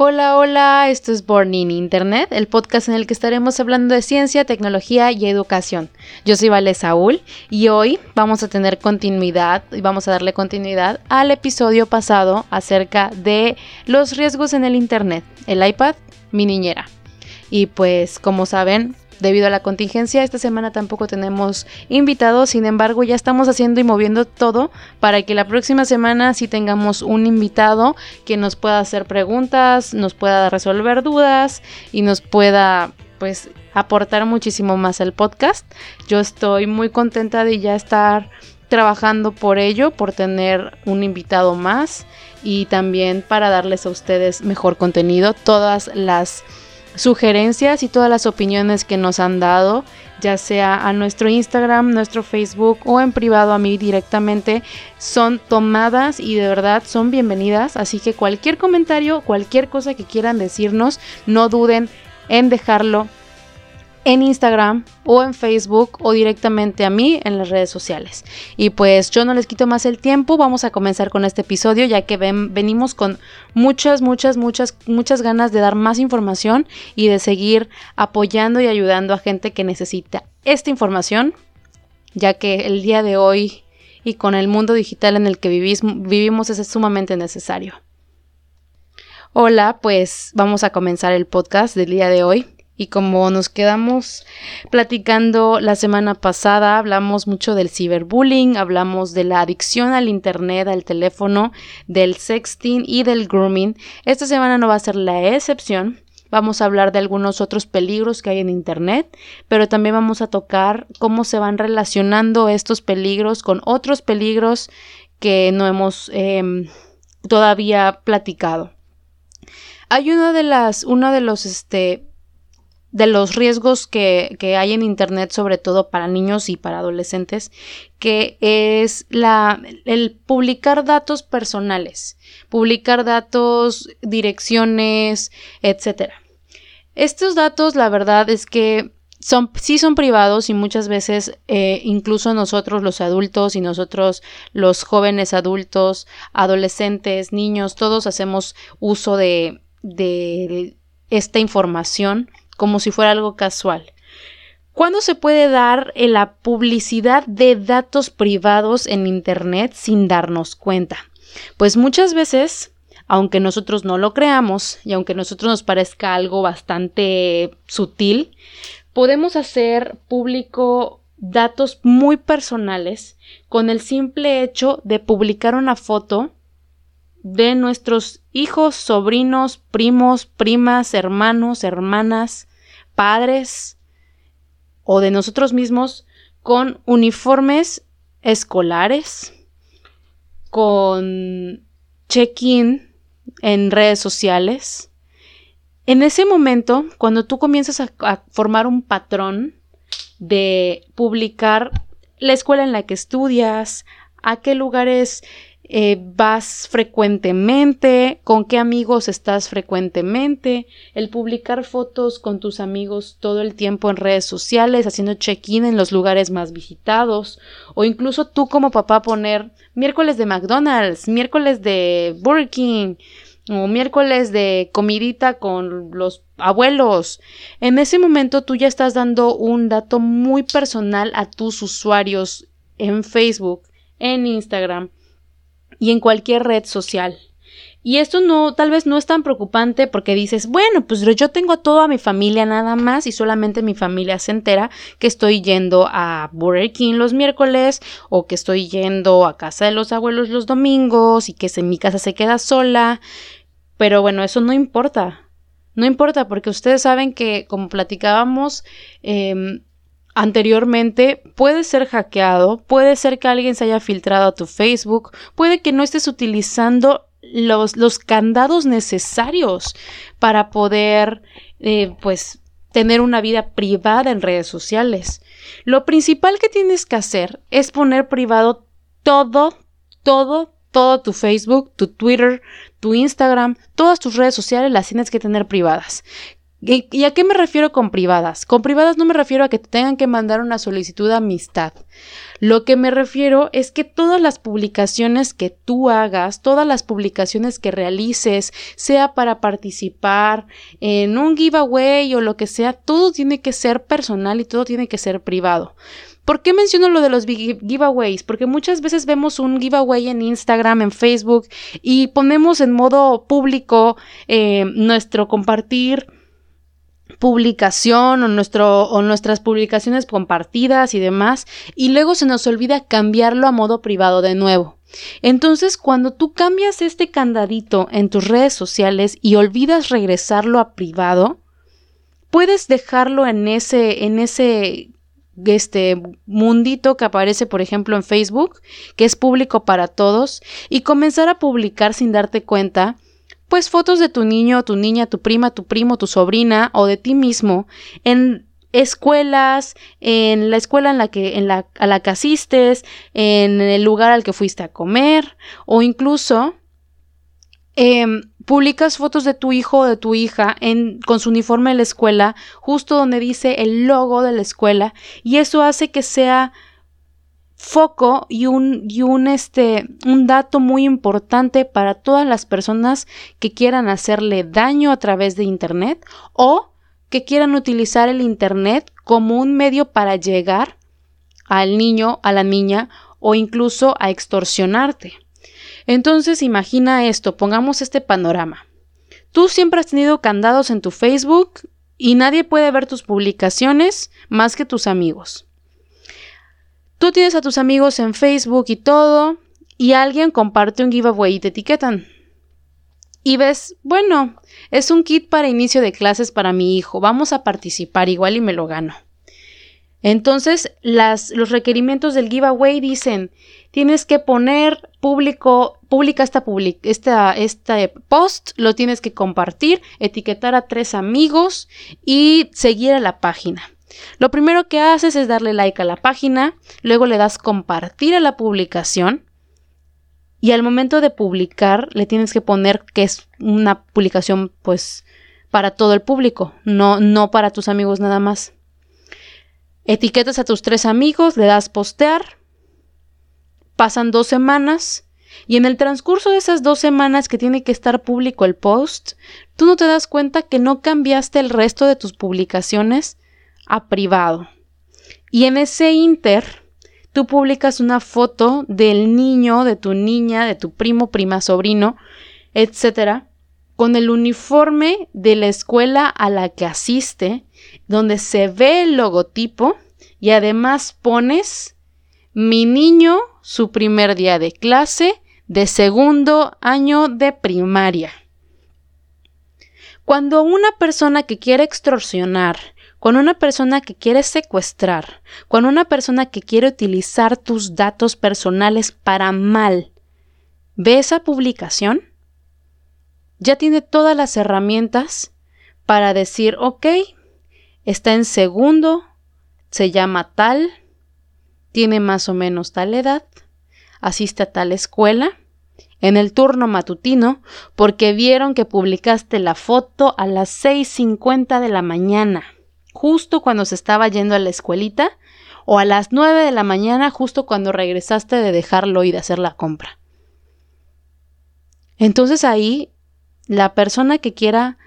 Hola, hola, esto es Born in Internet, el podcast en el que estaremos hablando de ciencia, tecnología y educación. Yo soy Vale Saúl y hoy vamos a tener continuidad y vamos a darle continuidad al episodio pasado acerca de los riesgos en el Internet, el iPad, mi niñera. Y pues como saben, Debido a la contingencia, esta semana tampoco tenemos invitados, sin embargo ya estamos haciendo y moviendo todo para que la próxima semana sí tengamos un invitado que nos pueda hacer preguntas, nos pueda resolver dudas y nos pueda pues aportar muchísimo más al podcast. Yo estoy muy contenta de ya estar trabajando por ello, por tener un invitado más y también para darles a ustedes mejor contenido. Todas las sugerencias y todas las opiniones que nos han dado, ya sea a nuestro Instagram, nuestro Facebook o en privado a mí directamente, son tomadas y de verdad son bienvenidas. Así que cualquier comentario, cualquier cosa que quieran decirnos, no duden en dejarlo en Instagram o en Facebook o directamente a mí en las redes sociales. Y pues yo no les quito más el tiempo, vamos a comenzar con este episodio ya que venimos con muchas, muchas, muchas, muchas ganas de dar más información y de seguir apoyando y ayudando a gente que necesita esta información, ya que el día de hoy y con el mundo digital en el que vivimos es sumamente necesario. Hola, pues vamos a comenzar el podcast del día de hoy. Y como nos quedamos platicando la semana pasada, hablamos mucho del ciberbullying, hablamos de la adicción al Internet, al teléfono, del sexting y del grooming. Esta semana no va a ser la excepción. Vamos a hablar de algunos otros peligros que hay en Internet, pero también vamos a tocar cómo se van relacionando estos peligros con otros peligros que no hemos em, todavía platicado. Hay una de las, uno de los, este, de los riesgos que, hay en Internet, sobre todo para niños y para adolescentes, que es la, el publicar datos personales, publicar datos, direcciones, etc. Estos datos, la verdad es que son, sí son privados y muchas veces eh, incluso nosotros los adultos y nosotros los jóvenes adultos, adolescentes, niños, todos hacemos uso de, de esta información como si fuera algo casual. ¿Cuándo se puede dar la publicidad de datos privados en Internet sin darnos cuenta? Pues muchas veces, aunque nosotros no lo creamos y aunque a nosotros nos parezca algo bastante sutil, podemos hacer público datos muy personales con el simple hecho de publicar una foto de nuestros hijos, sobrinos, primos, primas, hermanos, hermanas, padres o de nosotros mismos con uniformes escolares, con check-in en redes sociales. En ese momento, cuando tú comienzas a, formar un patrón de publicar la escuela en la que estudias, a qué lugares eh, vas frecuentemente, con qué amigos estás frecuentemente, el publicar fotos con tus amigos todo el tiempo en redes sociales, haciendo check-in en los lugares más visitados, o incluso tú como papá poner miércoles de McDonald's, miércoles de Burger King, o miércoles de comidita con los abuelos. En ese momento tú ya estás dando un dato muy personal a tus usuarios en Facebook, en Instagram, y en cualquier red social. Y esto no, tal vez no es tan preocupante porque dices, bueno, pues yo tengo a toda mi familia nada más y solamente mi familia se entera que estoy yendo a Burger King los miércoles o que estoy yendo a casa de los abuelos los domingos y que en mi casa se queda sola. Pero bueno, eso no importa. No importa porque ustedes saben que, como platicábamos, eh, anteriormente puede ser hackeado, puede ser que alguien se haya filtrado a tu Facebook, puede que no estés utilizando los, los candados necesarios para poder, eh, pues, tener una vida privada en redes sociales. Lo principal que tienes que hacer es poner privado todo, todo, todo tu Facebook, tu Twitter, tu Instagram, todas tus redes sociales las tienes que tener privadas. ¿Y a qué me refiero con privadas? Con privadas no me refiero a que te tengan que mandar una solicitud de amistad. Lo que me refiero es que todas las publicaciones que tú hagas, todas las publicaciones que realices, sea para participar en un giveaway o lo que sea, todo tiene que ser personal y todo tiene que ser privado. ¿Por qué menciono lo de los giveaways? Porque muchas veces vemos un giveaway en Instagram, en Facebook y ponemos en modo público eh, nuestro compartir publicación o, nuestro, o nuestras publicaciones compartidas y demás, y luego se nos olvida cambiarlo a modo privado de nuevo. Entonces, cuando tú cambias este candadito en tus redes sociales y olvidas regresarlo a privado, puedes dejarlo en ese, en ese este mundito que aparece, por ejemplo, en Facebook, que es público para todos, y comenzar a publicar sin darte cuenta pues fotos de tu niño, tu niña, tu prima, tu primo, tu sobrina o de ti mismo en escuelas, en la escuela en la que, en la, a la que asistes, en el lugar al que fuiste a comer, o incluso em, publicas fotos de tu hijo o de tu hija en, con su uniforme de la escuela, justo donde dice el logo de la escuela, y eso hace que sea foco y un, y un, este, un dato muy importante para todas las personas que quieran hacerle daño a través de Internet o que quieran utilizar el Internet como un medio para llegar al niño, a la niña o incluso a extorsionarte. Entonces imagina esto, pongamos este panorama. Tú siempre has tenido candados en tu Facebook y nadie puede ver tus publicaciones más que tus amigos. Tú tienes a tus amigos en Facebook y todo, y alguien comparte un giveaway y te etiquetan. Y ves, bueno, es un kit para inicio de clases para mi hijo, vamos a participar igual y me lo gano. Entonces, los requerimientos del giveaway dicen, tienes que poner público, publica esta, esta, este post, lo tienes que compartir, etiquetar a tres amigos y seguir a la página. Lo primero que haces es darle like a la página, luego le das compartir a la publicación y al momento de publicar le tienes que poner que es una publicación pues para todo el público, no, no para tus amigos nada más. Etiquetas a tus tres amigos, le das postear, pasan dos semanas y en el transcurso de esas dos semanas que tiene que estar público el post, tú no te das cuenta que no cambiaste el resto de tus publicaciones a privado. Y en ese inter, tú publicas una foto del niño, de tu niña, de tu primo, prima, sobrino, etcétera, con el uniforme de la escuela a la que asiste, donde se ve el logotipo y además pones mi niño, su primer día de clase, de segundo año de primaria. Cuando una persona que quiere extorsionar con una persona que quiere secuestrar, con una persona que quiere utilizar tus datos personales para mal, ve esa publicación, ya tiene todas las herramientas para decir, ok, está en segundo, se llama tal, tiene más o menos tal edad, asiste a tal escuela, en el turno matutino, porque vieron que publicaste la foto a las 6.50 de la mañana justo cuando se estaba yendo a la escuelita o a las 9 de la mañana justo cuando regresaste de dejarlo y de hacer la compra. Entonces ahí la persona que quiera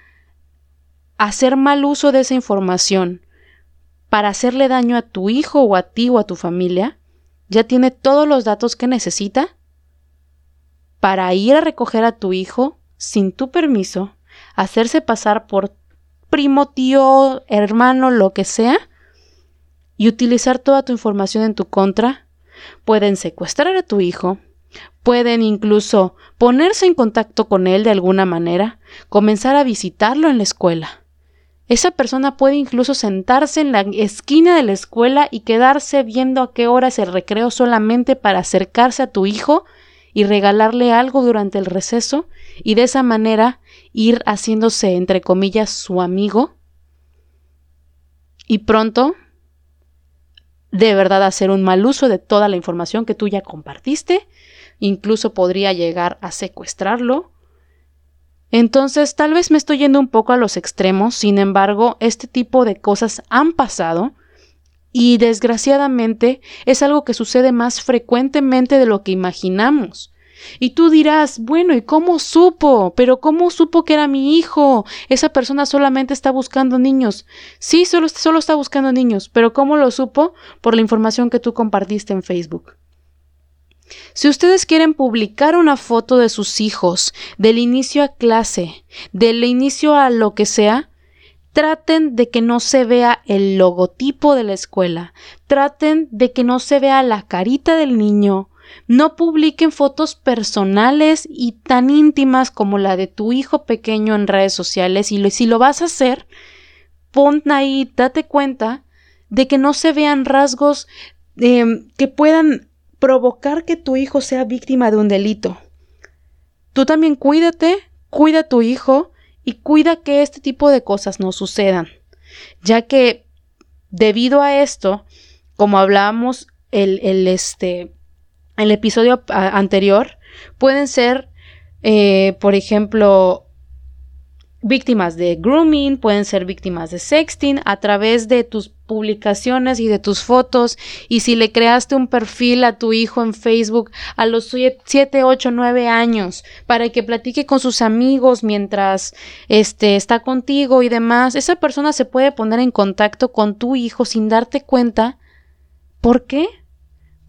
hacer mal uso de esa información para hacerle daño a tu hijo o a ti o a tu familia, ya tiene todos los datos que necesita para ir a recoger a tu hijo sin tu permiso, hacerse pasar por primo, tío, hermano, lo que sea, y utilizar toda tu información en tu contra, pueden secuestrar a tu hijo, pueden incluso ponerse en contacto con él de alguna manera, comenzar a visitarlo en la escuela. Esa persona puede incluso sentarse en la esquina de la escuela y quedarse viendo a qué hora es el recreo solamente para acercarse a tu hijo y regalarle algo durante el receso y de esa manera ir haciéndose, entre comillas, su amigo y pronto de verdad hacer un mal uso de toda la información que tú ya compartiste, incluso podría llegar a secuestrarlo. Entonces, tal vez me estoy yendo un poco a los extremos, sin embargo, este tipo de cosas han pasado y desgraciadamente es algo que sucede más frecuentemente de lo que imaginamos. Y tú dirás, bueno, ¿y cómo supo? Pero ¿cómo supo que era mi hijo? Esa persona solamente está buscando niños. Sí, solo, solo está buscando niños, pero ¿cómo lo supo? Por la información que tú compartiste en Facebook. Si ustedes quieren publicar una foto de sus hijos, del inicio a clase, del inicio a lo que sea, traten de que no se vea el logotipo de la escuela, traten de que no se vea la carita del niño, no publiquen fotos personales y tan íntimas como la de tu hijo pequeño en redes sociales. Y si lo vas a hacer, pon ahí, date cuenta de que no se vean rasgos em, que puedan provocar que tu hijo sea víctima de un delito. Tú también cuídate, cuida a tu hijo y cuida que este tipo de cosas no sucedan, ya que debido a esto, como hablábamos el, el, este, el episodio anterior, pueden ser, eh, por ejemplo, víctimas de grooming, pueden ser víctimas de sexting a través de tus publicaciones y de tus fotos y si le creaste un perfil a tu hijo en Facebook a los 7, 8, 9 años para que platique con sus amigos mientras este está contigo y demás, esa persona se puede poner en contacto con tu hijo sin darte cuenta. ¿Por qué?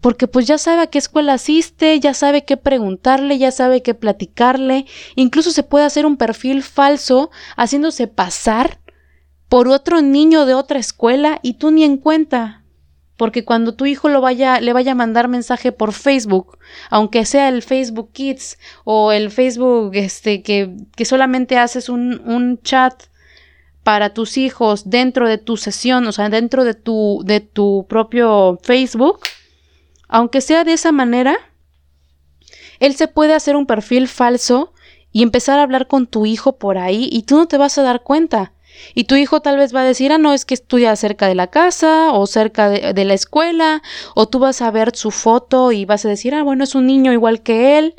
porque pues ya sabe a qué escuela asiste, ya sabe qué preguntarle, ya sabe qué platicarle, incluso se puede hacer un perfil falso haciéndose pasar por otro niño de otra escuela y tú ni en cuenta. Porque cuando tu hijo lo vaya, le vaya a mandar mensaje por Facebook, aunque sea el Facebook Kids o el Facebook este, que, que solamente haces un, un chat para tus hijos dentro de tu sesión, o sea, dentro de tu, de tu propio Facebook, aunque sea de esa manera, él se puede hacer un perfil falso y empezar a hablar con tu hijo por ahí y tú no te vas a dar cuenta. Y tu hijo tal vez va a decir, ah, no, es que estudia cerca de la casa o cerca de, la escuela, o tú vas a ver su foto y vas a decir, ah, bueno, es un niño igual que él.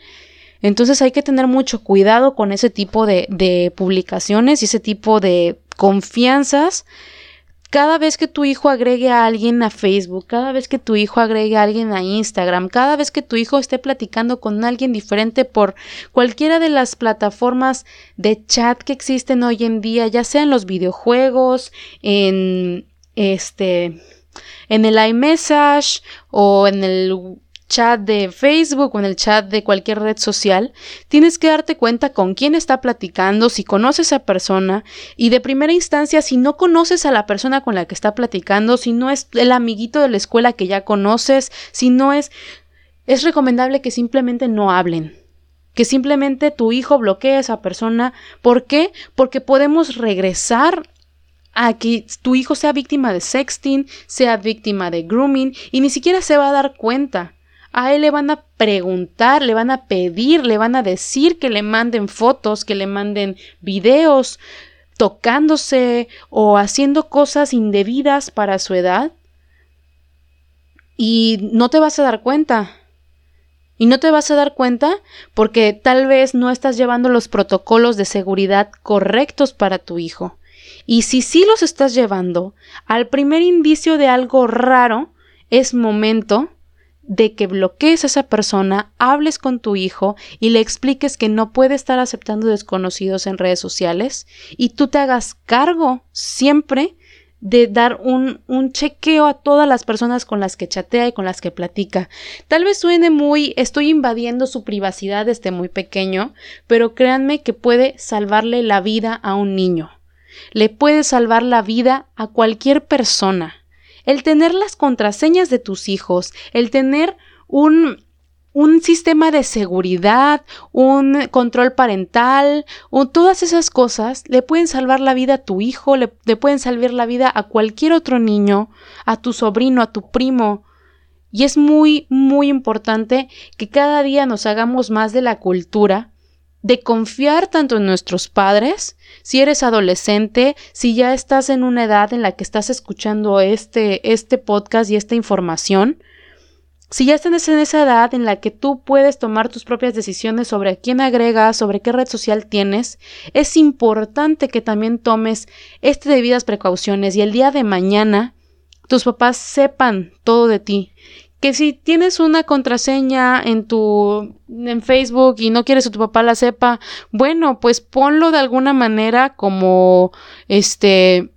Entonces hay que tener mucho cuidado con ese tipo de, de publicaciones y ese tipo de confianzas cada vez que tu hijo agregue a alguien a Facebook, cada vez que tu hijo agregue a alguien a Instagram, cada vez que tu hijo esté platicando con alguien diferente por cualquiera de las plataformas de chat que existen hoy en día, ya sea en los videojuegos, en este en el iMessage o en el chat de Facebook o en el chat de cualquier red social, tienes que darte cuenta con quién está platicando, si conoces a esa persona y de primera instancia, si no conoces a la persona con la que está platicando, si no es el amiguito de la escuela que ya conoces, si no es, es recomendable que simplemente no hablen. Que simplemente tu hijo bloquee a esa persona. ¿Por qué? Porque podemos regresar a que tu hijo sea víctima de sexting, sea víctima de grooming y ni siquiera se va a dar cuenta a él le van a preguntar, le van a pedir, le van a decir que le manden fotos, que le manden videos tocándose o haciendo cosas indebidas para su edad. Y no te vas a dar cuenta. Y no te vas a dar cuenta porque tal vez no estás llevando los protocolos de seguridad correctos para tu hijo. Y si sí los estás llevando, al primer indicio de algo raro, es momento de que bloquees a esa persona, hables con tu hijo y le expliques que no puede estar aceptando desconocidos en redes sociales y tú te hagas cargo siempre de dar un, chequeo a todas las personas con las que chatea y con las que platica. Tal vez suene muy, estoy invadiendo su privacidad desde muy pequeño, pero créanme que puede salvarle la vida a un niño. Le puede salvar la vida a cualquier persona el tener las contraseñas de tus hijos, el tener un, un sistema de seguridad, un control parental, todas esas cosas le pueden salvar la vida a tu hijo, le, le pueden salvar la vida a cualquier otro niño, a tu sobrino, a tu primo. Y es muy, muy importante que cada día nos hagamos más de la cultura de confiar tanto en nuestros padres, si eres adolescente, si ya estás en una edad en la que estás escuchando este, este podcast y esta información, si ya estás en esa edad en la que tú puedes tomar tus propias decisiones sobre a quién agregas, sobre qué red social tienes, es importante que también tomes este debidas precauciones y el día de mañana tus papás sepan todo de ti. Que si tienes una contraseña en tu en Facebook y no quieres que tu papá la sepa, bueno, pues ponlo de alguna manera como este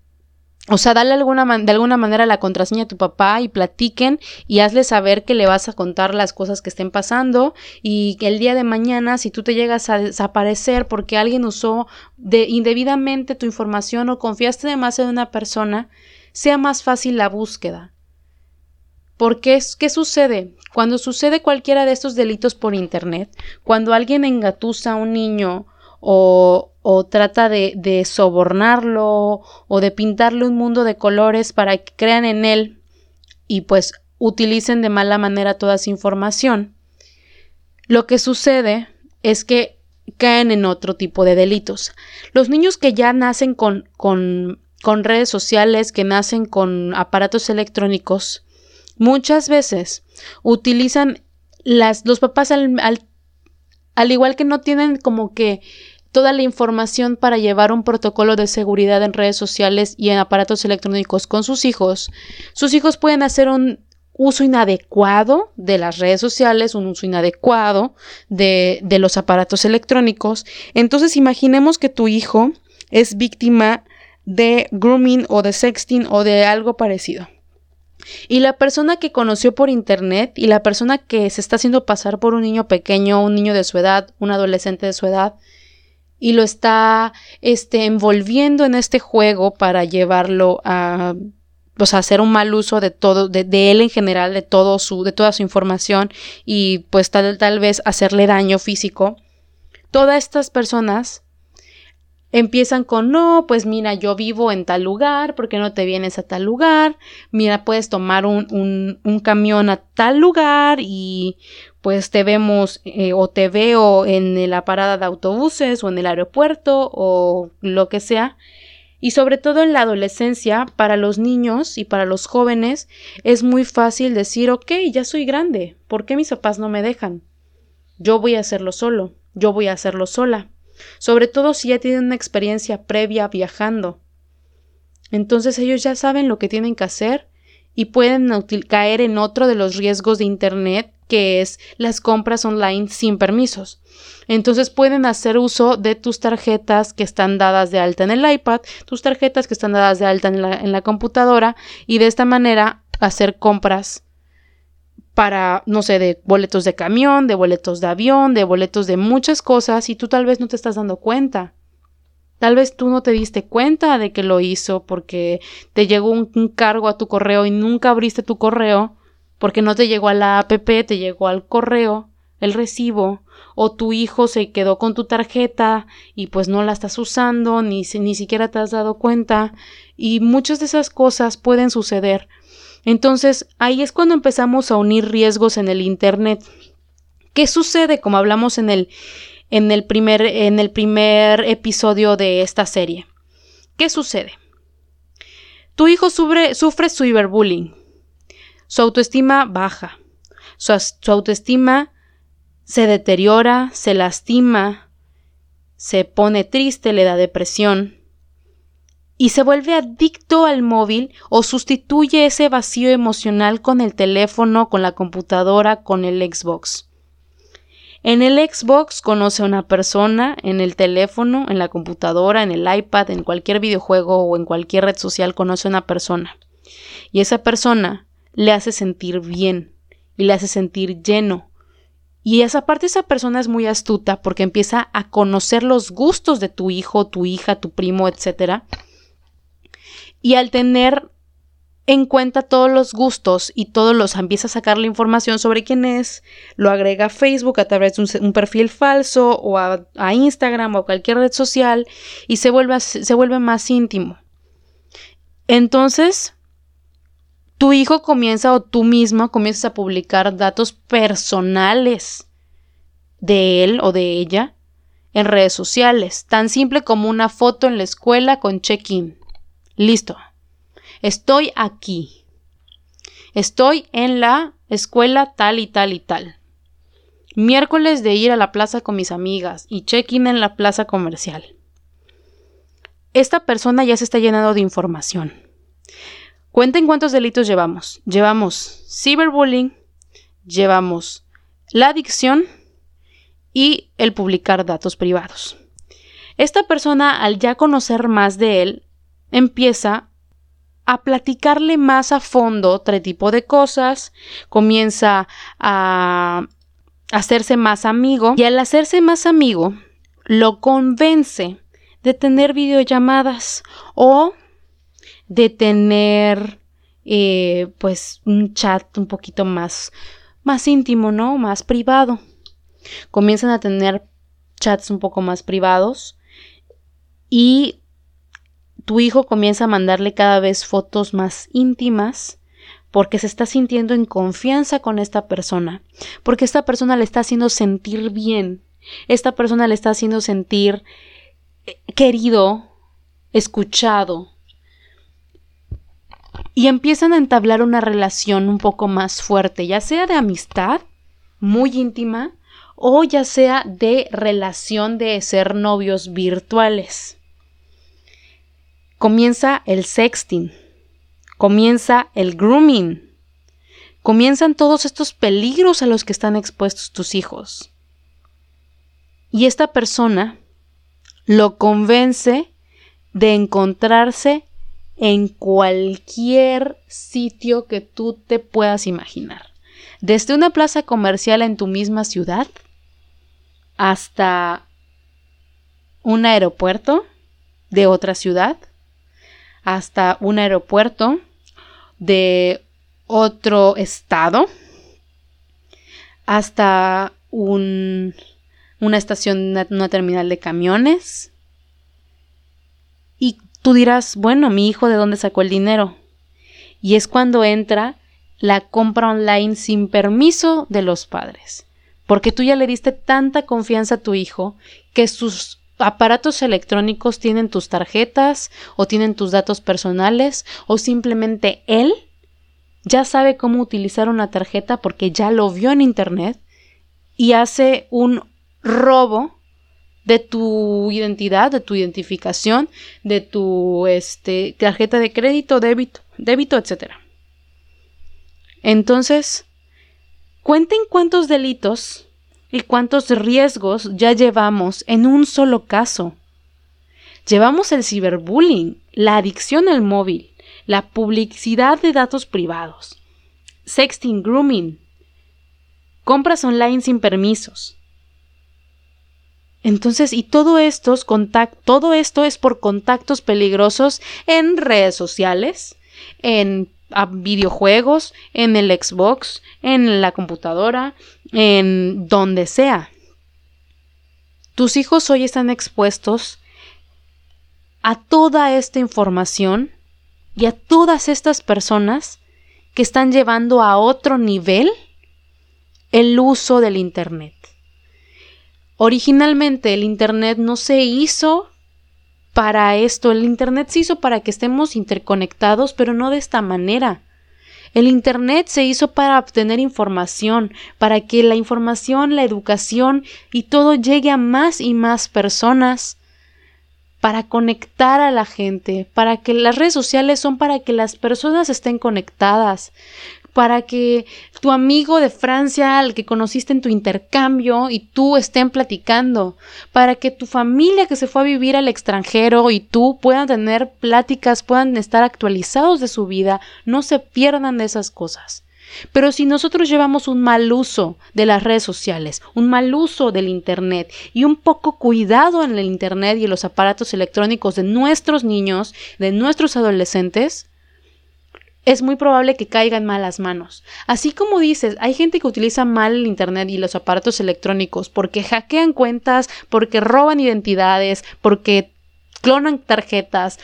o sea, dale alguna de alguna manera la contraseña a tu papá y platiquen y hazle saber que le vas a contar las cosas que estén pasando y que el día de mañana, si tú te llegas a desaparecer porque alguien usó de, indebidamente tu información o confiaste demasiado en una persona, sea más fácil la búsqueda. Porque ¿qué sucede? Cuando sucede cualquiera de estos delitos por Internet, cuando alguien engatusa a un niño o, trata de, de sobornarlo o de pintarle un mundo de colores para que crean en él y pues utilicen de mala manera toda esa información, lo que sucede es que caen en otro tipo de delitos. Los niños que ya nacen con, con, con redes sociales, que nacen con aparatos electrónicos, muchas veces utilizan las, los papás al, al igual que no tienen como que toda la información para llevar un protocolo de seguridad en redes sociales y en aparatos electrónicos con sus hijos, sus hijos pueden hacer un uso inadecuado de las redes sociales, un uso inadecuado de, de los aparatos electrónicos. Entonces imaginemos que tu hijo es víctima de grooming o de sexting o de algo parecido. Y la persona que conoció por internet y la persona que se está haciendo pasar por un niño pequeño, un niño de su edad, un adolescente de su edad, y lo está este, envolviendo en este juego para llevarlo a pues hacer un mal uso de todo, de, de, él en general, de todo su, de toda su información y pues tal, tal vez hacerle daño físico. Todas estas personas empiezan con no, pues mira, yo vivo en tal lugar, ¿por qué no te vienes a tal lugar? Mira, puedes tomar un, un, camión a tal lugar y pues te vemos eh, o te veo en la parada de autobuses o en el aeropuerto o lo que sea. Y sobre todo en la adolescencia, para los niños y para los jóvenes, es muy fácil decir, ok, ya soy grande, ¿por qué mis papás no me dejan? Yo voy a hacerlo solo, yo voy a hacerlo sola sobre todo si ya tienen una experiencia previa viajando. Entonces ellos ya saben lo que tienen que hacer y pueden caer en otro de los riesgos de Internet que es las compras online sin permisos. Entonces pueden hacer uso de tus tarjetas que están dadas de alta en el iPad, tus tarjetas que están dadas de alta en la, computadora y de esta manera hacer compras para, no sé, de boletos de camión, de boletos de avión, de boletos de muchas cosas y tú tal vez no te estás dando cuenta. Tal vez tú no te diste cuenta de que lo hizo porque te llegó un, cargo a tu correo y nunca abriste tu correo porque no te llegó a la app, te llegó al correo el recibo o tu hijo se quedó con tu tarjeta y pues no la estás usando ni, ni siquiera te has dado cuenta y muchas de esas cosas pueden suceder entonces, ahí es cuando empezamos a unir riesgos en el Internet. ¿Qué sucede? Como hablamos en el, en el, primer, en el primer episodio de esta serie. ¿Qué sucede? Tu hijo sufre, sufre cyberbullying. Su autoestima baja. Su, su autoestima se deteriora, se lastima, se pone triste, le da depresión y se vuelve adicto al móvil o sustituye ese vacío emocional con el teléfono, con la computadora, con el Xbox. En el Xbox conoce a una persona, en el teléfono, en la computadora, en el iPad, en cualquier videojuego o en cualquier red social conoce a una persona. Y esa persona le hace sentir bien y le hace sentir lleno. Y esa parte esa persona es muy astuta porque empieza a conocer los gustos de tu hijo, tu hija, tu primo, etcétera y al tener en cuenta todos los gustos y todos los empieza a sacar la información sobre quién es, lo agrega a Facebook a través de un, perfil falso o a, Instagram o a cualquier red social y se vuelve, se vuelve más íntimo. Entonces, tu hijo comienza o tú misma comienzas a publicar datos personales de él o de ella en redes sociales, tan simple como una foto en la escuela con check-in. Listo. Estoy aquí. Estoy en la escuela tal y tal y tal. Miércoles de ir a la plaza con mis amigas y check-in en la plaza comercial. Esta persona ya se está llenando de información. Cuenten cuántos delitos llevamos. Llevamos ciberbullying, llevamos la adicción y el publicar datos privados. Esta persona, al ya conocer más de él, empieza a platicarle más a fondo otro tipo de cosas, comienza a hacerse más amigo y al hacerse más amigo lo convence de tener videollamadas o de tener eh, pues un chat un poquito más más íntimo, ¿no? Más privado. Comienzan a tener chats un poco más privados y tu hijo comienza a mandarle cada vez fotos más íntimas porque se está sintiendo en confianza con esta persona, porque esta persona le está haciendo sentir bien, esta persona le está haciendo sentir eh, querido, escuchado. Y empiezan a entablar una relación un poco más fuerte, ya sea de amistad, muy íntima, o ya sea de relación de ser novios virtuales comienza el sexting, comienza el grooming, comienzan todos estos peligros a los que están expuestos tus hijos. Y esta persona lo convence de encontrarse en cualquier sitio que tú te puedas imaginar. Desde una plaza comercial en tu misma ciudad hasta un aeropuerto de otra ciudad hasta un aeropuerto de otro estado, hasta un, una estación, una, terminal de camiones. Y tú dirás, bueno, mi hijo de dónde sacó el dinero. Y es cuando entra la compra online sin permiso de los padres. Porque tú ya le diste tanta confianza a tu hijo que sus aparatos electrónicos tienen tus tarjetas o tienen tus datos personales o simplemente él ya sabe cómo utilizar una tarjeta porque ya lo vio en internet y hace un robo de tu identidad, de tu identificación, de tu este, tarjeta de crédito, débito, débito, etc. Entonces, cuenten cuántos delitos ¿Y cuántos riesgos ya llevamos en un solo caso? Llevamos el ciberbullying, la adicción al móvil, la publicidad de datos privados, sexting, grooming, compras online sin permisos. Entonces, y todo esto, todo esto es por contactos peligrosos en redes sociales, en a videojuegos, en el Xbox, en la computadora, en donde sea. Tus hijos hoy están expuestos a toda esta información y a todas estas personas que están llevando a otro nivel el uso del Internet. Originalmente el Internet no se hizo para esto. El Internet se hizo para que estemos interconectados, pero no de esta manera. El Internet se hizo para obtener información, para que la información, la educación y todo llegue a más y más personas, para conectar a la gente, para que las redes sociales son para que las personas estén conectadas, para que tu amigo de Francia, al que conociste en tu intercambio, y tú estén platicando, para que tu familia que se fue a vivir al extranjero y tú puedan tener pláticas, puedan estar actualizados de su vida, no se pierdan de esas cosas. Pero si nosotros llevamos un mal uso de las redes sociales, un mal uso del Internet y un poco cuidado en el Internet y en los aparatos electrónicos de nuestros niños, de nuestros adolescentes, es muy probable que caiga en malas manos. Así como dices, hay gente que utiliza mal el Internet y los aparatos electrónicos porque hackean cuentas, porque roban identidades, porque clonan tarjetas,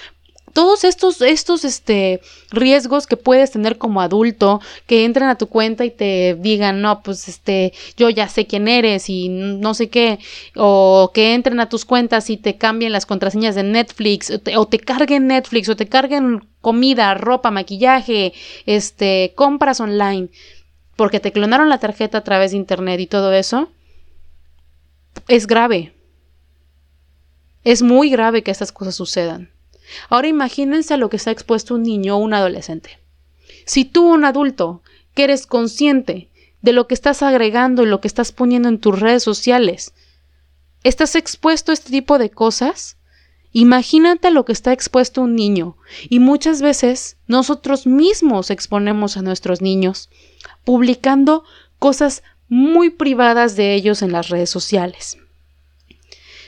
todos estos, estos este, riesgos que puedes tener como adulto, que entren a tu cuenta y te digan, no, pues este, yo ya sé quién eres y no sé qué, o que entren a tus cuentas y te cambien las contraseñas de Netflix, o te, o te carguen Netflix, o te carguen comida, ropa, maquillaje, este, compras online. porque te clonaron la tarjeta a través de internet y todo eso, es grave. Es muy grave que estas cosas sucedan. Ahora imagínense a lo que está expuesto un niño o un adolescente. Si tú, un adulto, que eres consciente de lo que estás agregando y lo que estás poniendo en tus redes sociales, estás expuesto a este tipo de cosas, imagínate a lo que está expuesto un niño. Y muchas veces nosotros mismos exponemos a nuestros niños, publicando cosas muy privadas de ellos en las redes sociales.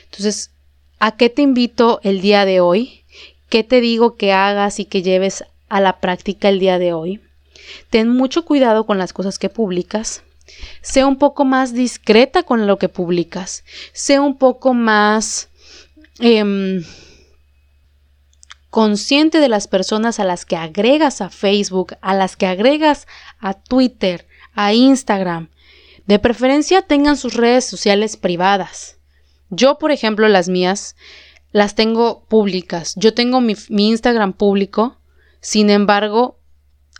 Entonces, ¿a qué te invito el día de hoy? ¿Qué te digo que hagas y que lleves a la práctica el día de hoy? Ten mucho cuidado con las cosas que publicas. Sé un poco más discreta con lo que publicas. Sé un poco más em, consciente de las personas a las que agregas a Facebook, a las que agregas a Twitter, a Instagram. De preferencia tengan sus redes sociales privadas. Yo, por ejemplo, las mías las tengo públicas. Yo tengo mi, Instagram público. Sin embargo,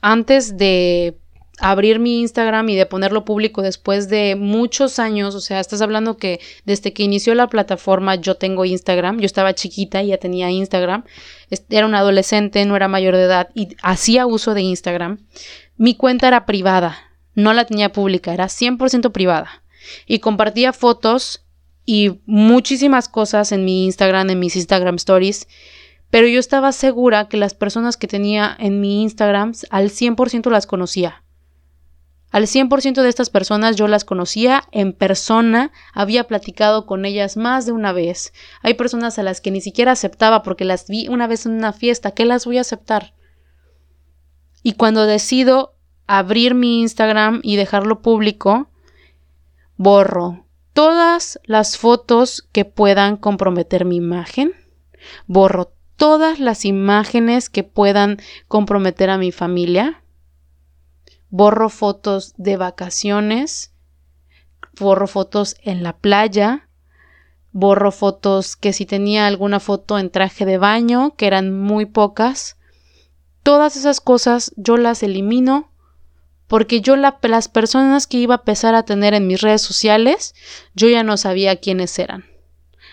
antes de abrir mi Instagram y de ponerlo público después de muchos años, o sea, estás hablando que desde que inició la plataforma yo tengo Instagram, yo estaba chiquita y ya tenía Instagram, era un adolescente, no era mayor de edad y hacía uso de Instagram. Mi cuenta era privada, no la tenía pública, era 100% privada y compartía fotos y muchísimas cosas en mi Instagram, en mis Instagram stories, pero yo estaba segura que las personas que tenía en mi Instagram al 100% las conocía. Al 100% de estas personas yo las conocía en persona, había platicado con ellas más de una vez. Hay personas a las que ni siquiera aceptaba porque las vi una vez en una fiesta, ¿qué las voy a aceptar? Y cuando decido abrir mi Instagram y dejarlo público, borro todas las fotos que puedan comprometer mi imagen, borro todas las imágenes que puedan comprometer a mi familia, borro fotos de vacaciones, borro fotos en la playa, borro fotos que si tenía alguna foto en traje de baño, que eran muy pocas. Todas esas cosas yo las elimino porque yo las personas que iba a empezar a tener en mis redes sociales, yo ya no sabía quiénes eran.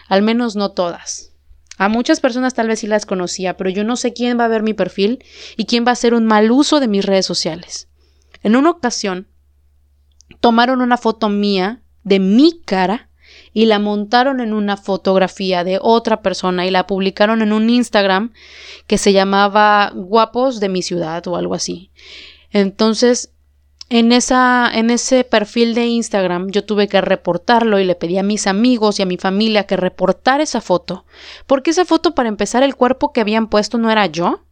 Al menos no todas. A muchas personas tal vez sí las conocía, pero yo no sé quién va a ver mi perfil y quién va a hacer un mal uso de mis redes sociales. En una ocasión, tomaron una foto mía de mi cara y la montaron en una fotografía de otra persona y la publicaron en un Instagram que se llamaba Guapos de mi ciudad o algo así. Entonces, en, ese perfil de Instagram yo tuve que reportarlo y le pedí a mis amigos y a mi familia que reportar esa foto, porque esa foto para empezar el cuerpo que habían puesto no era yo,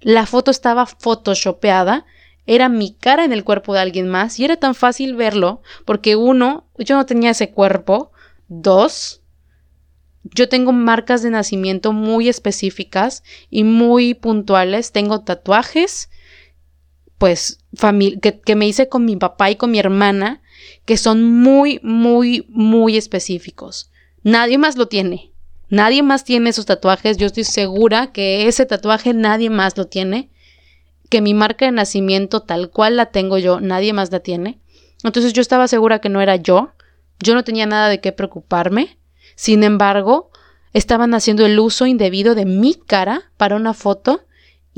la foto estaba photoshopeada, era mi cara en el cuerpo de alguien más y era tan fácil verlo porque uno, yo no tenía ese cuerpo, dos, yo tengo marcas de nacimiento muy específicas y muy puntuales, tengo tatuajes, pues, que, que me hice con mi papá y con mi hermana, que son muy, muy, muy específicos. Nadie más lo tiene. Nadie más tiene esos tatuajes. Yo estoy segura que ese tatuaje nadie más lo tiene. Que mi marca de nacimiento tal cual la tengo yo, nadie más la tiene. Entonces yo estaba segura que no era yo. Yo no tenía nada de qué preocuparme. Sin embargo, estaban haciendo el uso indebido de mi cara para una foto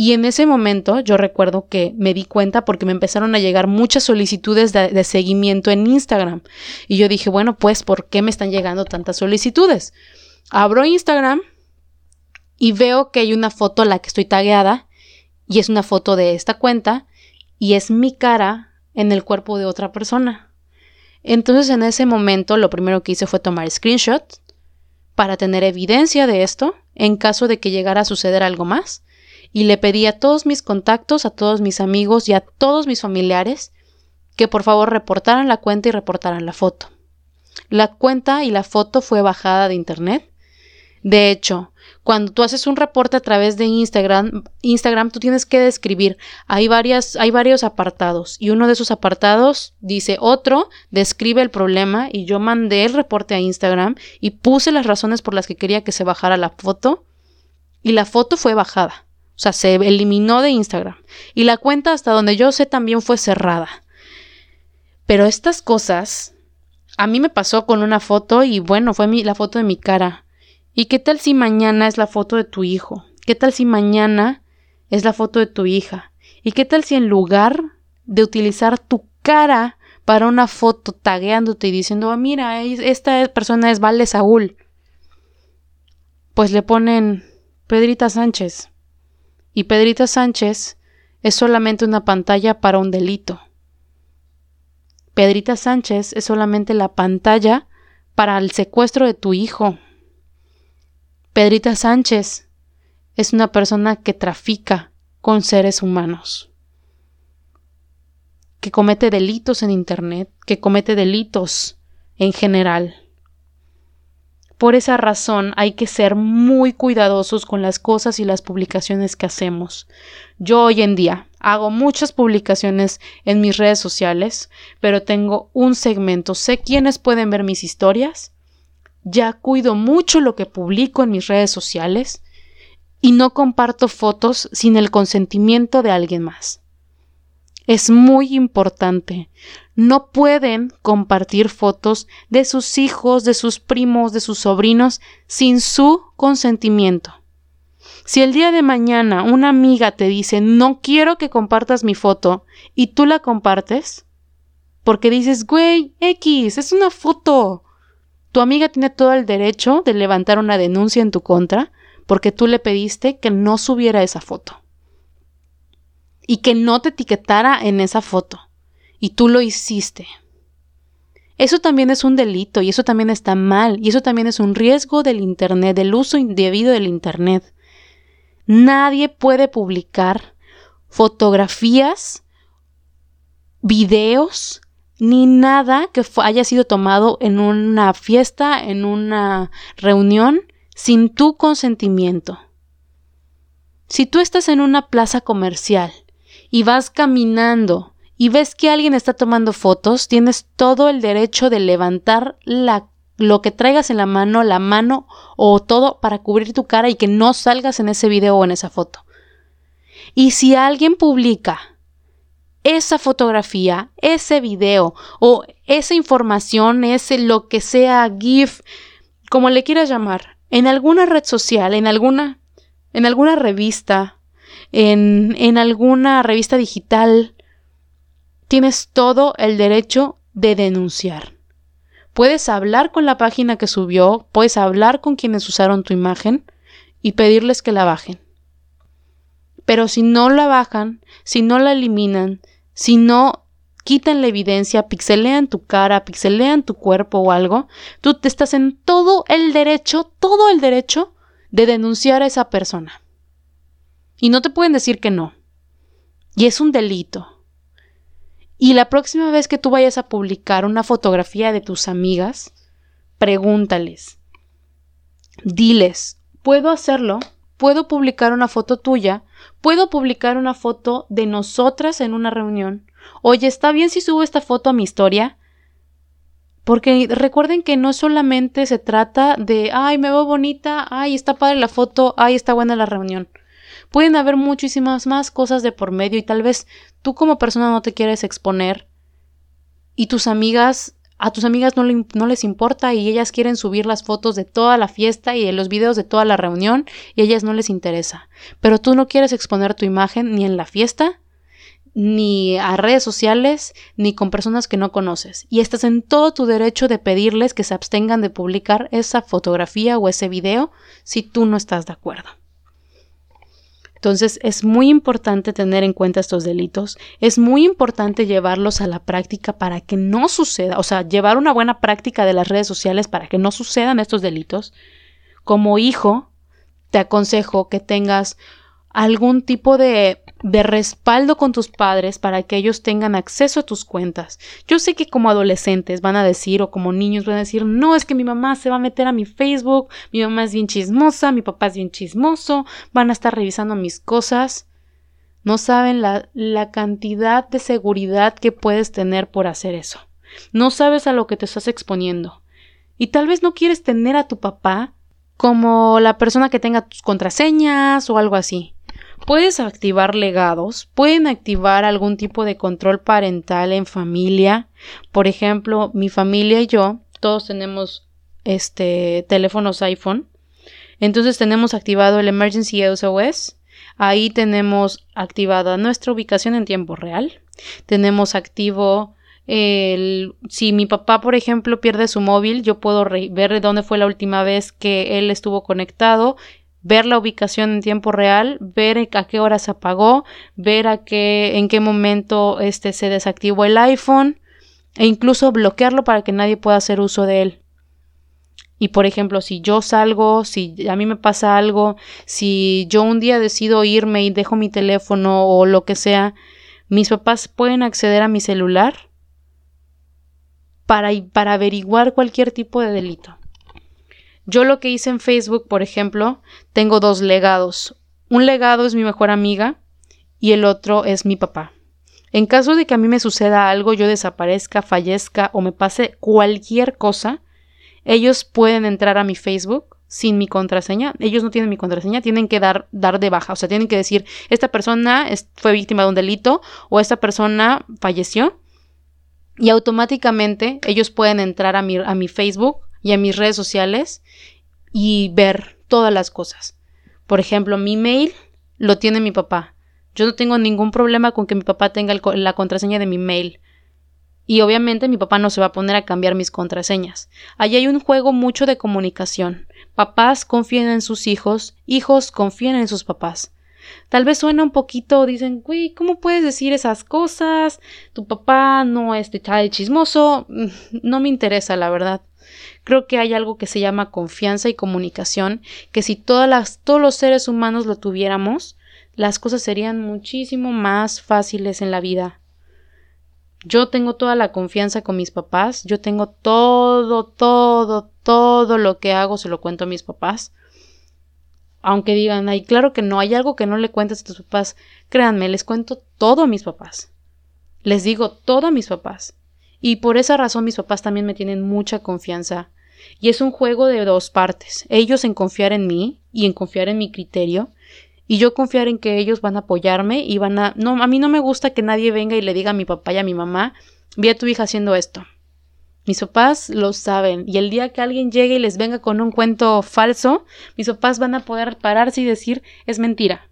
y en ese momento yo recuerdo que me di cuenta porque me empezaron a llegar muchas solicitudes de, seguimiento en Instagram. Y yo dije, bueno, pues, ¿por qué me están llegando tantas solicitudes? Abro Instagram y veo que hay una foto a la que estoy tagueada y es una foto de esta cuenta y es mi cara en el cuerpo de otra persona. Entonces en ese momento lo primero que hice fue tomar screenshot para tener evidencia de esto en caso de que llegara a suceder algo más y le pedí a todos mis contactos, a todos mis amigos y a todos mis familiares que por favor reportaran la cuenta y reportaran la foto. La cuenta y la foto fue bajada de internet. De hecho, cuando tú haces un reporte a través de Instagram, Instagram tú tienes que describir, hay varias, hay varios apartados y uno de esos apartados dice otro, describe el problema y yo mandé el reporte a Instagram y puse las razones por las que quería que se bajara la foto y la foto fue bajada. O sea, se eliminó de Instagram. Y la cuenta, hasta donde yo sé, también fue cerrada. Pero estas cosas, a mí me pasó con una foto y bueno, fue la foto de mi cara. ¿Y qué tal si mañana es la foto de tu hijo? ¿Qué tal si mañana es la foto de tu hija? ¿Y qué tal si en lugar de utilizar tu cara para una foto tagueándote y diciendo, ah, mira, esta persona es Vale Saúl, pues le ponen Pedrita Sánchez. Y Pedrita Sánchez es solamente una pantalla para un delito. Pedrita Sánchez es solamente la pantalla para el secuestro de tu hijo. Pedrita Sánchez es una persona que trafica con seres humanos, que comete delitos en Internet, que comete delitos en general. Por esa razón hay que ser muy cuidadosos con las cosas y las publicaciones que hacemos. Yo hoy en día hago muchas publicaciones en mis redes sociales, pero tengo un segmento, sé quiénes pueden ver mis historias, ya cuido mucho lo que publico en mis redes sociales y no comparto fotos sin el consentimiento de alguien más. Es muy importante no pueden compartir fotos de sus hijos, de sus primos, de sus sobrinos sin su consentimiento. Si el día de mañana una amiga te dice no quiero que compartas mi foto y tú la compartes, porque dices, güey, X, es una foto. Tu amiga tiene todo el derecho de levantar una denuncia en tu contra porque tú le pediste que no subiera esa foto y que no te etiquetara en esa foto y tú lo hiciste. Eso también es un delito y eso también está mal y eso también es un riesgo del Internet, del uso indebido del Internet. Nadie puede publicar fotografías, videos, ni nada que haya sido tomado en una fiesta, en una reunión, sin tu consentimiento. Si tú estás en una plaza comercial y vas caminando y ves que alguien está tomando fotos, tienes todo el derecho de levantar la, lo que traigas en la mano, la mano o todo para cubrir tu cara y que no salgas en ese video o en esa foto. Y si alguien publica esa fotografía, ese video o esa información, ese lo que sea GIF, como le quieras llamar, en alguna red social, en alguna, en alguna revista, en, en alguna revista digital, tienes todo el derecho de denunciar. Puedes hablar con la página que subió, puedes hablar con quienes usaron tu imagen y pedirles que la bajen. Pero si no la bajan, si no la eliminan, si no quitan la evidencia, pixelean tu cara, pixelean tu cuerpo o algo, tú te estás en todo el derecho, todo el derecho de denunciar a esa persona. Y no te pueden decir que no. Y es un delito. Y la próxima vez que tú vayas a publicar una fotografía de tus amigas, pregúntales, diles, ¿puedo hacerlo? ¿Puedo publicar una foto tuya? ¿Puedo publicar una foto de nosotras en una reunión? Oye, ¿está bien si subo esta foto a mi historia? Porque recuerden que no solamente se trata de, ay, me veo bonita, ay, está padre la foto, ay, está buena la reunión. Pueden haber muchísimas más cosas de por medio y tal vez tú como persona no te quieres exponer y tus amigas, a tus amigas no, no, les importa y ellas quieren subir las fotos de toda la fiesta y de los videos de toda la reunión y a ellas no les interesa. Pero tú no quieres exponer tu imagen ni en la fiesta, ni a redes sociales, ni con personas que no conoces. Y estás en todo tu derecho de pedirles que se abstengan de publicar esa fotografía o ese video si tú no estás de acuerdo. Entonces es muy importante tener en cuenta estos delitos, es muy importante llevarlos a la práctica para que no suceda, o sea, llevar una buena práctica de las redes sociales para que no sucedan estos delitos. Como hijo, te aconsejo que tengas algún tipo de, de respaldo con tus padres para que ellos tengan acceso a tus cuentas. Yo sé que como adolescentes van a decir o como niños van a decir, no, es que mi mamá se va a meter a mi Facebook, mi mamá es bien chismosa, mi papá es bien chismoso, van a estar revisando mis cosas. No saben la, la cantidad de seguridad que puedes tener por hacer eso. No sabes a lo que te estás exponiendo. Y tal vez no quieres tener a tu papá como la persona que tenga tus contraseñas o algo así Puedes activar legados, pueden activar algún tipo de control parental en familia. Por ejemplo, mi familia y yo, todos tenemos este teléfonos iPhone. Entonces tenemos activado el Emergency SOS. Ahí tenemos activada nuestra ubicación en tiempo real. Tenemos activo el, si mi papá, por ejemplo, pierde su móvil, yo puedo ver dónde fue la última vez que él estuvo conectado ver la ubicación en tiempo real, ver a qué hora se apagó, ver a qué, en qué momento este, se desactivó el iPhone e incluso bloquearlo para que nadie pueda hacer uso de él. Y por ejemplo, si yo salgo, si a mí me pasa algo, si yo un día decido irme y dejo mi teléfono o lo que sea, mis papás pueden acceder a mi celular para, para averiguar cualquier tipo de delito. Yo lo que hice en Facebook, por ejemplo, tengo dos legados. Un legado es mi mejor amiga y el otro es mi papá. En caso de que a mí me suceda algo, yo desaparezca, fallezca o me pase cualquier cosa, ellos pueden entrar a mi Facebook sin mi contraseña. Ellos no tienen mi contraseña, tienen que dar, dar de baja. O sea, tienen que decir, esta persona fue víctima de un delito o esta persona falleció. Y automáticamente ellos pueden entrar a mi, a mi Facebook y a mis redes sociales y ver todas las cosas. Por ejemplo, mi mail lo tiene mi papá. Yo no tengo ningún problema con que mi papá tenga la contraseña de mi mail. Y obviamente mi papá no se va a poner a cambiar mis contraseñas. Allí hay un juego mucho de comunicación. Papás confían en sus hijos, hijos confían en sus papás. Tal vez suena un poquito, dicen, güey, ¿cómo puedes decir esas cosas? Tu papá no es de chismoso. No me interesa, la verdad. Creo que hay algo que se llama confianza y comunicación, que si todas las, todos los seres humanos lo tuviéramos, las cosas serían muchísimo más fáciles en la vida. Yo tengo toda la confianza con mis papás, yo tengo todo, todo, todo lo que hago se lo cuento a mis papás. Aunque digan, ay, claro que no, hay algo que no le cuentes a tus papás. Créanme, les cuento todo a mis papás. Les digo todo a mis papás. Y por esa razón mis papás también me tienen mucha confianza. Y es un juego de dos partes. Ellos en confiar en mí y en confiar en mi criterio. Y yo confiar en que ellos van a apoyarme y van a... No, a mí no me gusta que nadie venga y le diga a mi papá y a mi mamá, vi a tu hija haciendo esto. Mis papás lo saben y el día que alguien llegue y les venga con un cuento falso, mis papás van a poder pararse y decir es mentira.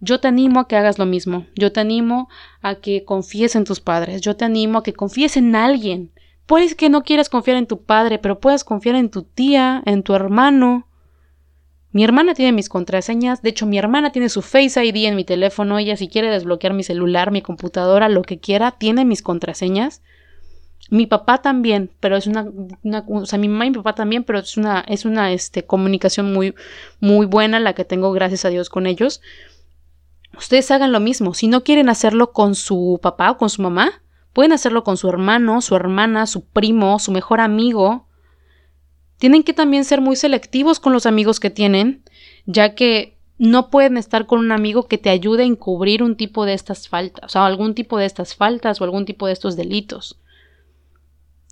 Yo te animo a que hagas lo mismo. Yo te animo a que confíes en tus padres. Yo te animo a que confíes en alguien. Puedes que no quieras confiar en tu padre, pero puedes confiar en tu tía, en tu hermano. Mi hermana tiene mis contraseñas, de hecho mi hermana tiene su Face ID en mi teléfono, ella si quiere desbloquear mi celular, mi computadora, lo que quiera, tiene mis contraseñas. Mi papá también, pero es una, o sea, mi mamá y mi papá también, pero es una, es una, este, comunicación muy, muy buena la que tengo, gracias a Dios, con ellos ustedes hagan lo mismo. Si no quieren hacerlo con su papá o con su mamá, pueden hacerlo con su hermano, su hermana, su primo, su mejor amigo. Tienen que también ser muy selectivos con los amigos que tienen, ya que no pueden estar con un amigo que te ayude a encubrir un tipo de estas faltas, o sea, algún tipo de estas faltas o algún tipo de estos delitos.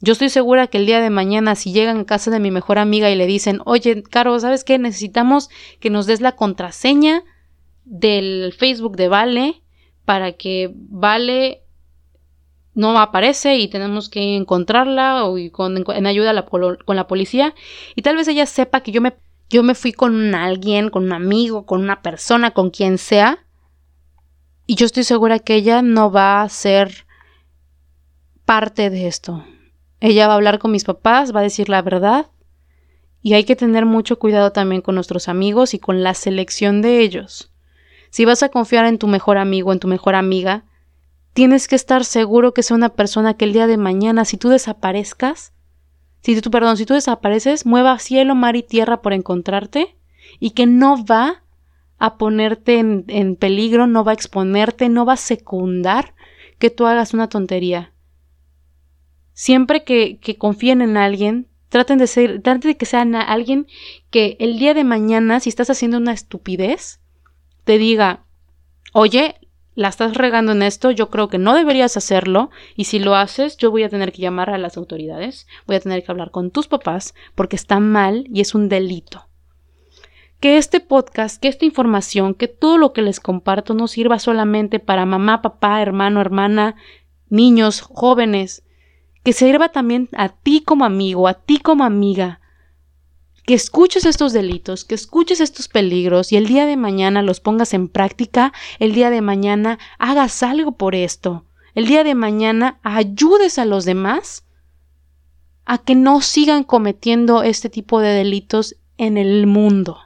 Yo estoy segura que el día de mañana, si llegan a casa de mi mejor amiga y le dicen, oye, Caro, ¿sabes qué? Necesitamos que nos des la contraseña del Facebook de Vale para que Vale no aparece y tenemos que encontrarla o con, en ayuda con la policía y tal vez ella sepa que yo me, yo me fui con alguien, con un amigo, con una persona, con quien sea y yo estoy segura que ella no va a ser parte de esto. Ella va a hablar con mis papás, va a decir la verdad y hay que tener mucho cuidado también con nuestros amigos y con la selección de ellos. Si vas a confiar en tu mejor amigo, en tu mejor amiga, tienes que estar seguro que sea una persona que el día de mañana, si tú desaparezcas, si tú, perdón, si tú desapareces, mueva cielo, mar y tierra por encontrarte y que no va a ponerte en, en peligro, no va a exponerte, no va a secundar que tú hagas una tontería. Siempre que, que confíen en alguien, traten de ser, traten de que sean alguien que el día de mañana, si estás haciendo una estupidez, te diga, oye, la estás regando en esto, yo creo que no deberías hacerlo y si lo haces yo voy a tener que llamar a las autoridades, voy a tener que hablar con tus papás porque está mal y es un delito. que este podcast, que esta información, que todo lo que les comparto no sirva solamente para mamá, papá, hermano, hermana, niños, jóvenes, que sirva también a ti como amigo, a ti como amiga, que escuches estos delitos, que escuches estos peligros y el día de mañana los pongas en práctica, el día de mañana hagas algo por esto, el día de mañana ayudes a los demás a que no sigan cometiendo este tipo de delitos en el mundo.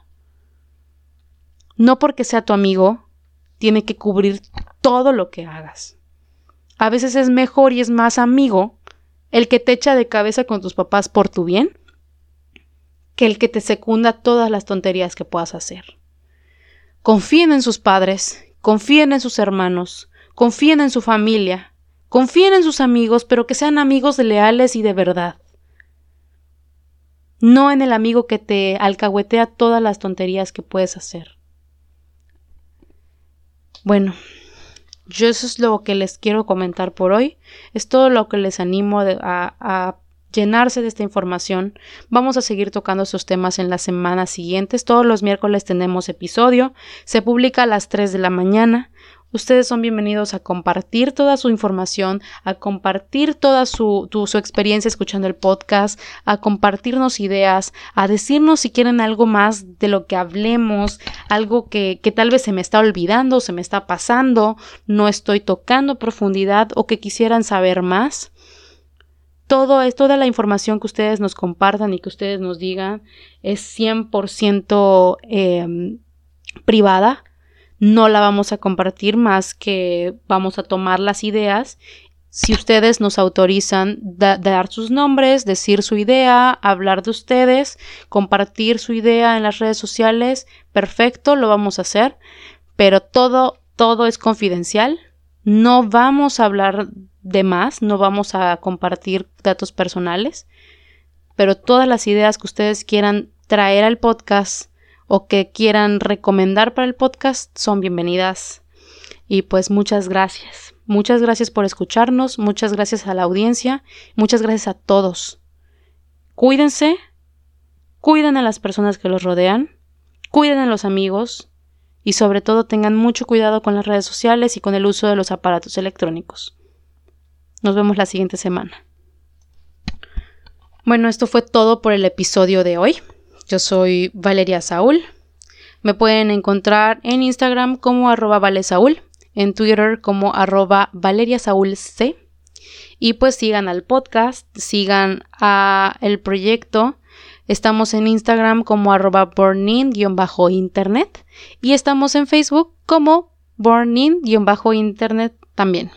No porque sea tu amigo, tiene que cubrir todo lo que hagas. A veces es mejor y es más amigo el que te echa de cabeza con tus papás por tu bien que el que te secunda todas las tonterías que puedas hacer. Confíen en sus padres, confíen en sus hermanos, confíen en su familia, confíen en sus amigos, pero que sean amigos leales y de verdad. No en el amigo que te alcahuetea todas las tonterías que puedes hacer. Bueno, yo eso es lo que les quiero comentar por hoy. Es todo lo que les animo a, llenarse de esta información. Vamos a seguir tocando estos temas en las semanas siguientes. Todos los miércoles tenemos episodio. Se publica a las 3 de la mañana. Ustedes son bienvenidos a compartir toda su información, a compartir toda su, su, experiencia escuchando el podcast, a compartirnos ideas, a decirnos si quieren algo más de lo que hablemos, algo que, que tal vez se me está olvidando, se me está pasando, no estoy tocando profundidad o que quisieran saber más. Todo es, toda la información que ustedes nos compartan y que ustedes nos digan es 100% eh, privada no la vamos a compartir más que vamos a tomar las ideas. Si ustedes nos autorizan dar sus nombres, decir su idea, hablar de ustedes, compartir su idea en las redes sociales, perfecto, lo vamos a hacer, pero todo, todo es confidencial. No vamos a hablar de más, no vamos a compartir datos personales, pero todas las ideas que ustedes quieran traer al podcast o que quieran recomendar para el podcast son bienvenidas. Y pues muchas gracias. Muchas gracias por escucharnos, muchas gracias a la audiencia, muchas gracias a todos. Cuídense, cuiden a las personas que los rodean, cuiden a los amigos y sobre todo tengan mucho cuidado con las redes sociales y con el uso de los aparatos electrónicos. Nos vemos la siguiente semana. Bueno, esto fue todo por el episodio de hoy. Yo soy Valeria Saúl. Me pueden encontrar en Instagram como arroba valesaúl, en Twitter como arroba Valeria Saúl C. Y pues sigan al podcast, sigan a el proyecto. Estamos en Instagram como arroba burning-internet y estamos en Facebook como burning-internet también.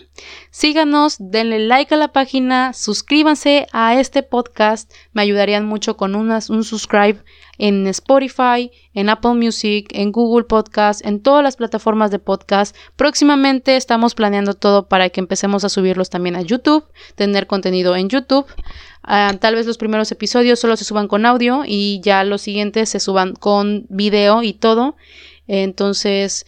Síganos, denle like a la página, suscríbanse a este podcast, me ayudarían mucho con un subscribe en Spotify, en Apple Music, en Google Podcast, en todas las plataformas de podcast. Próximamente estamos planeando todo para que empecemos a subirlos también a YouTube, tener contenido en YouTube. Ah, tal vez los primeros episodios solo se suban con audio y ya los siguientes se suban con video y todo. Entonces,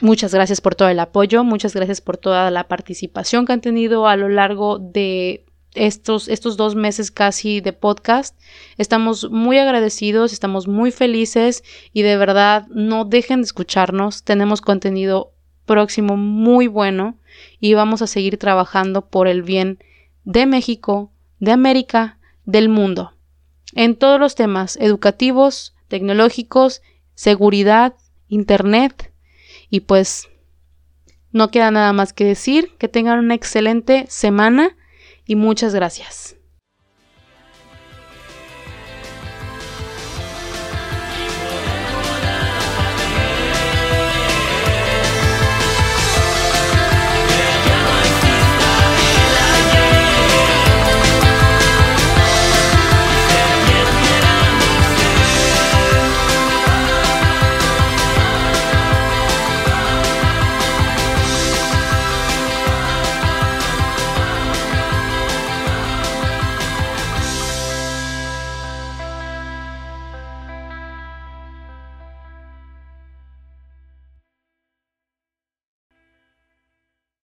Muchas gracias por todo el apoyo, muchas gracias por toda la participación que han tenido a lo largo de estos, estos dos meses casi de podcast. Estamos muy agradecidos, estamos muy felices y de verdad no dejen de escucharnos. Tenemos contenido próximo muy bueno y vamos a seguir trabajando por el bien de México, de América, del mundo, en todos los temas educativos, tecnológicos, seguridad, Internet y pues no queda nada más que decir, que tengan una excelente semana y muchas gracias.